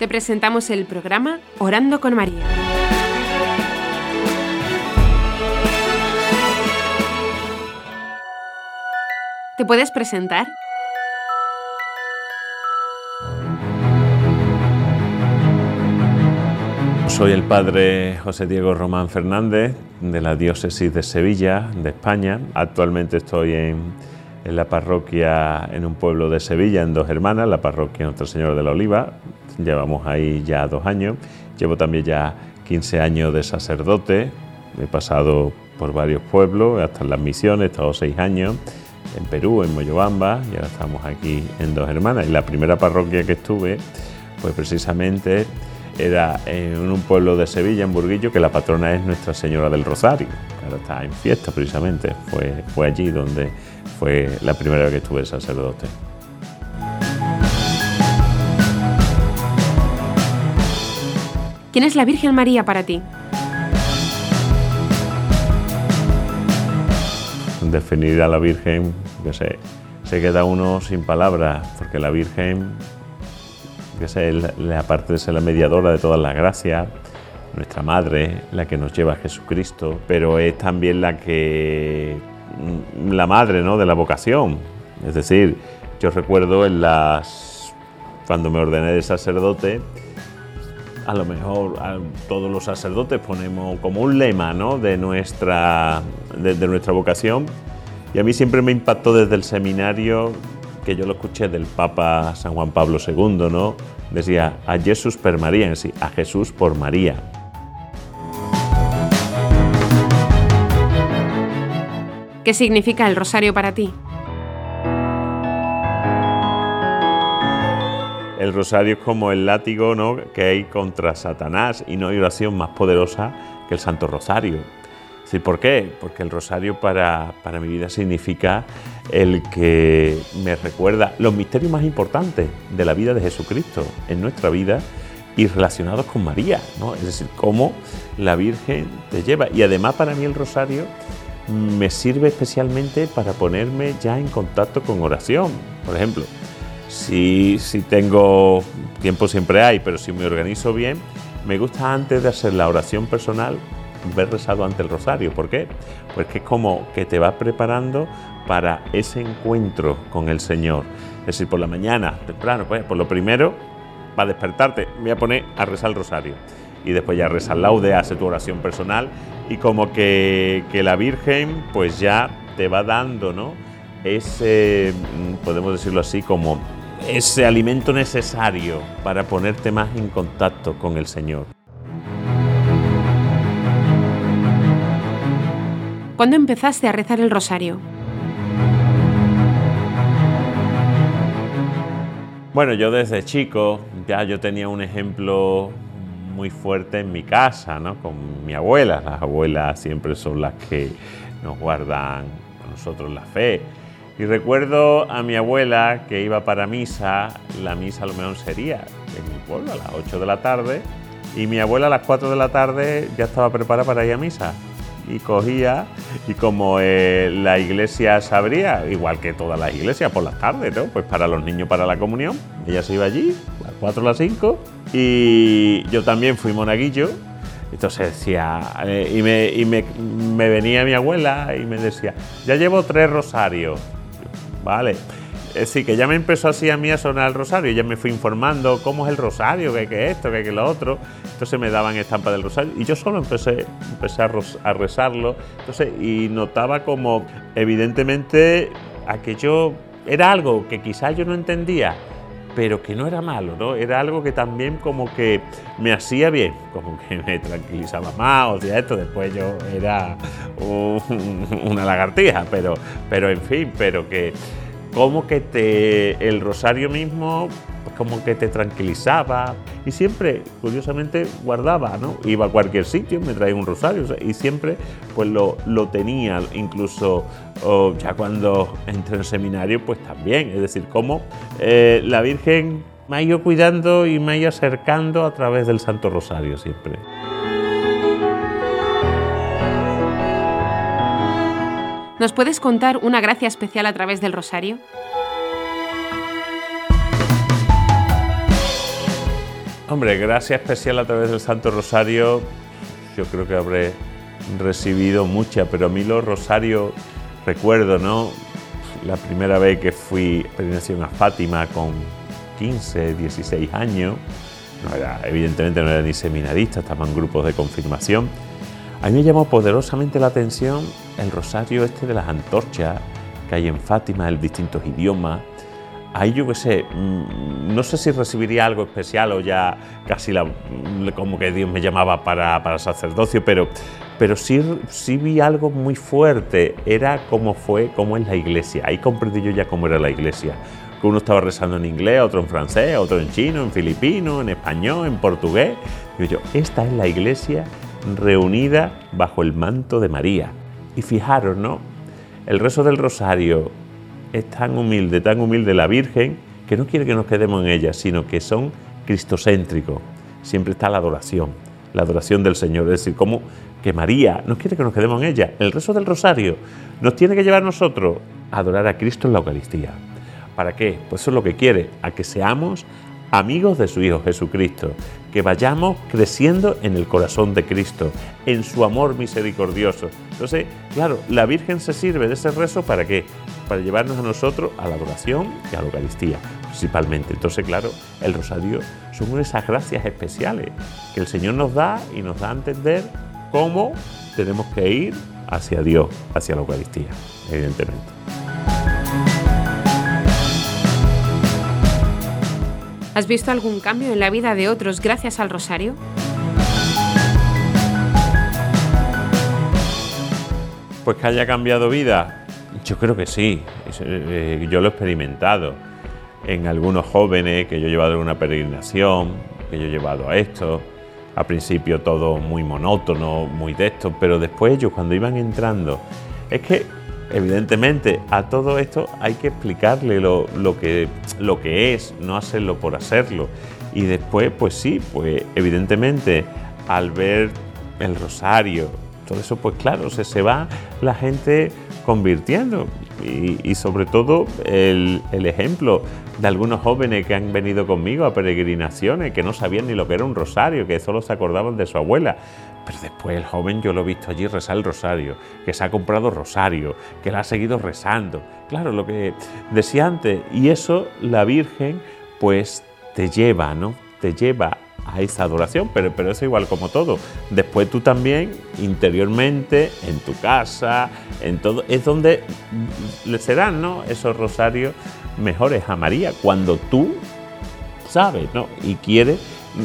te presentamos el programa Orando con María. ¿Te puedes presentar? Soy el padre José Diego Román Fernández de la diócesis de Sevilla, de España. Actualmente estoy en, en, la parroquia en un pueblo de Sevilla, en Dos Hermanas, la parroquia Nuestra Señora de la Oliva. Llevamos ahí ya dos años. Llevo también ya 15 años de sacerdote. He pasado por varios pueblos, hasta en las misiones, he estado seis años en Perú, en Moyobamba, y ahora estamos aquí en Dos Hermanas. Y la primera parroquia que estuve, pues precisamente era en un pueblo de Sevilla, en Burguillo, que la patrona es Nuestra Señora del Rosario, ahora está en fiesta precisamente. Fue, fue allí donde fue la primera vez que estuve sacerdote. ¿Quién es la Virgen María para ti? Definir a la Virgen, que sé, se queda uno sin palabras, porque la Virgen, que sé, aparte de ser la mediadora de todas las gracias, nuestra madre, la que nos lleva a Jesucristo, pero es también la que la madre, ¿no? de la vocación. Es decir, yo recuerdo en las cuando me ordené de sacerdote, a lo mejor todos los sacerdotes ponemos como un lema ¿no? de, nuestra, de, nuestra vocación. Y a mí siempre me impactó desde el seminario, que yo lo escuché del Papa San Juan Pablo II, ¿no? Decía, a Jesús per María, sí, a Jesús por María. ¿Qué significa el rosario para ti? El rosario es como el látigo ¿no? que hay contra Satanás y no hay oración más poderosa que el Santo Rosario. ¿Sí, ¿Por qué? Porque el rosario para, para mi vida significa el que me recuerda los misterios más importantes de la vida de Jesucristo en nuestra vida y relacionados con María, ¿no? es decir, cómo la Virgen te lleva. Y además para mí el rosario me sirve especialmente para ponerme ya en contacto con oración. Por ejemplo, si, si tengo tiempo siempre hay, pero si me organizo bien, me gusta antes de hacer la oración personal ver rezado ante el rosario. ¿Por qué? Porque es como que te vas preparando para ese encuentro con el Señor. Es decir, por la mañana, temprano, pues por lo primero, para despertarte, me voy a poner a rezar el rosario. Y después ya rezar laude, hace tu oración personal y como que, que la Virgen pues ya te va dando, ¿no? Ese, podemos decirlo así, como ese alimento necesario para ponerte más en contacto con el Señor. ¿Cuándo empezaste a rezar el rosario? Bueno, yo desde chico ya yo tenía un ejemplo muy fuerte en mi casa, ¿no? Con mi abuela. Las abuelas siempre son las que nos guardan a nosotros la fe. Y recuerdo a mi abuela que iba para misa, la misa a lo mejor sería en mi pueblo a las 8 de la tarde, y mi abuela a las 4 de la tarde ya estaba preparada para ir a misa. Y cogía, y como eh, la iglesia se abría, igual que todas las iglesias por las tardes, ¿no? Pues para los niños para la comunión, ella se iba allí, a las 4 a las 5, y yo también fui monaguillo, entonces decía, eh, y, me, y me, me venía mi abuela y me decía, ya llevo tres rosarios. Vale. Decir, que ya me empezó así a mí a sonar el rosario, ya me fui informando cómo es el rosario, qué es esto, qué es lo otro. Entonces me daban estampa del rosario y yo solo empecé, empecé a, a rezarlo. Entonces, y notaba como, evidentemente, aquello era algo que quizás yo no entendía, pero que no era malo, ¿no? Era algo que también como que me hacía bien, como que me tranquilizaba más, o sea, esto después yo era un, una lagartija, pero, pero en fin, pero que como que te, el rosario mismo pues que te tranquilizaba y siempre, curiosamente, guardaba, ¿no? Iba a cualquier sitio, me traía un rosario y siempre pues lo, lo tenía, incluso ya cuando entré en seminario, pues también, es decir, como eh, la Virgen me ha ido cuidando y me ha ido acercando a través del Santo Rosario siempre. ¿Nos puedes contar una gracia especial a través del rosario? Hombre, gracia especial a través del Santo Rosario, yo creo que habré recibido mucha, pero a mí los rosarios, recuerdo, ¿no? La primera vez que fui peregrinación a Fátima con 15, 16 años, no era, evidentemente no era ni seminarista, estaba en grupos de confirmación. A mí me llamó poderosamente la atención el rosario este de las antorchas que hay en Fátima, en distintos idiomas. Ahí yo qué sé, mm, no sé si recibiría algo especial o ya casi la, como que Dios me llamaba para, para sacerdocio, pero, pero sí, sí vi algo muy fuerte, era como fue, como es la iglesia. Ahí comprendí yo ya cómo era la iglesia que uno estaba rezando en inglés, otro en francés, otro en chino, en filipino, en español, en portugués. Digo yo, esta es la iglesia reunida bajo el manto de María. Y fijaros, ¿no? El rezo del rosario es tan humilde, tan humilde la Virgen, que no quiere que nos quedemos en ella, sino que son cristocéntricos. Siempre está la adoración, la adoración del Señor. Es decir, como que María no quiere que nos quedemos en ella. El rezo del rosario nos tiene que llevar a nosotros a adorar a Cristo en la Eucaristía. ¿Para qué? Pues eso es lo que quiere, a que seamos amigos de su Hijo Jesucristo, que vayamos creciendo en el corazón de Cristo, en su amor misericordioso. Entonces, claro, la Virgen se sirve de ese rezo para qué? Para llevarnos a nosotros a la adoración y a la Eucaristía, principalmente. Entonces, claro, el rosario son esas gracias especiales que el Señor nos da y nos da a entender cómo tenemos que ir hacia Dios, hacia la Eucaristía, evidentemente. ¿Has visto algún cambio en la vida de otros gracias al rosario? Pues que haya cambiado vida, yo creo que sí, eh, yo lo he experimentado. En algunos jóvenes que yo he llevado a una peregrinación, que yo he llevado a esto, al principio todo muy monótono, muy de esto, pero después ellos cuando iban entrando, es que evidentemente a todo esto hay que explicarle lo, que, lo que es, no hacerlo por hacerlo. Y después, pues sí, pues evidentemente al ver el rosario, todo eso, pues claro, se, se va la gente convirtiendo. Y, sobre todo el, el, ejemplo de algunos jóvenes que han venido conmigo a peregrinaciones, que no sabían ni lo que era un rosario, que solo se acordaban de su abuela. Pero después el joven yo lo he visto allí rezar el rosario, que se ha comprado rosario, que la ha seguido rezando. Claro, lo que decía antes, y eso la Virgen pues te lleva, ¿no? Te lleva a esa adoración, pero, pero es igual como todo. Después tú también, interiormente, en tu casa, en todo, es donde le serán, ¿no? Esos rosarios mejores a María, cuando tú sabes, ¿no? Y quieres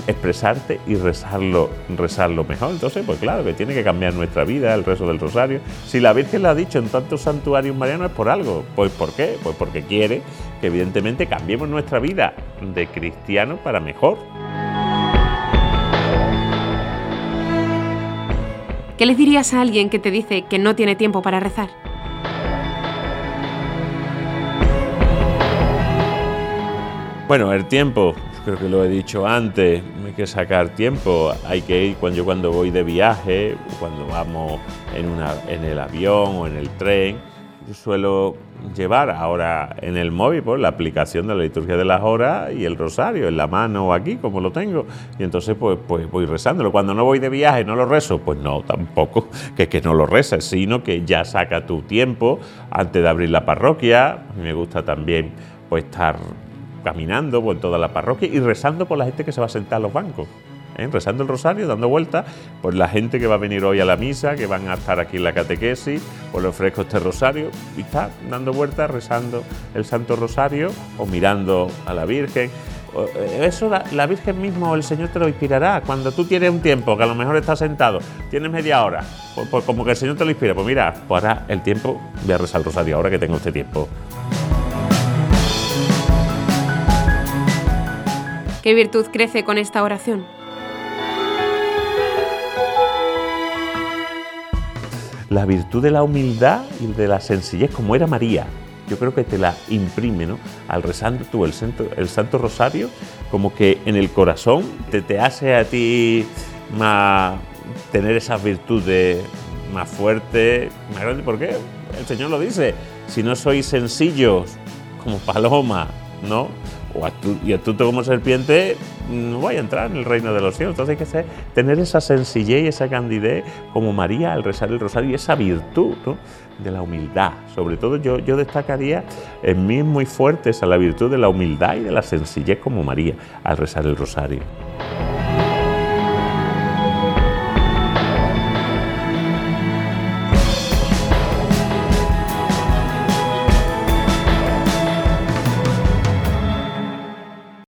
expresarte y rezarlo, rezarlo mejor. Entonces, pues claro, que tiene que cambiar nuestra vida, el rezo del rosario. Si la Virgen lo ha dicho en tantos santuarios marianos es por algo. Pues ¿por qué? Pues porque quiere que evidentemente cambiemos nuestra vida de cristiano para mejor. ¿Qué le dirías a alguien que te dice que no tiene tiempo para rezar? Bueno, el tiempo, creo que lo he dicho antes, hay que sacar tiempo, hay que ir cuando yo cuando voy de viaje, cuando vamos en, una, en el avión o en el tren, yo suelo llevar ahora en el móvil pues, la aplicación de la liturgia de las horas y el rosario en la mano o aquí, como lo tengo. Y entonces pues, pues voy rezándolo. Cuando no voy de viaje no lo rezo, pues no, tampoco que, que no lo reces, sino que ya saca tu tiempo antes de abrir la parroquia. A mí me gusta también pues estar caminando por toda la parroquia y rezando por la gente que se va a sentar a los bancos. ¿eh? rezando el rosario, dando vueltas por la gente que va a venir hoy a la misa, que van a estar aquí en la catequesis, pues le ofrezco este rosario y está dando vueltas, rezando el Santo Rosario o mirando a la Virgen. Eh, eso la, Virgen mismo o el Señor te lo inspirará. Cuando tú tienes un tiempo que a lo mejor estás sentado, tienes media hora, pues, pues como que el Señor te lo inspira. Pues mira, pues ahora el tiempo, voy a rezar el rosario ahora que tengo este tiempo. ¿Qué virtud crece con esta oración? La virtud de la humildad y de la sencillez, como era María. Yo creo que te la imprime, ¿no? Al rezando tú el Santo, Rosario, como que en el corazón te, te hace a ti más tener esas virtudes más fuertes, más grandes. ¿Por qué? El Señor lo dice. Si no sois sencillos como paloma, ¿no? Y astuto como serpiente, no voy a entrar en el reino de los cielos. Entonces hay que tener esa sencillez y esa candidez como María al rezar el rosario y esa virtud de la humildad. Sobre todo yo, yo destacaría en mí muy fuerte esa la virtud de la humildad y de la sencillez como María al rezar el rosario.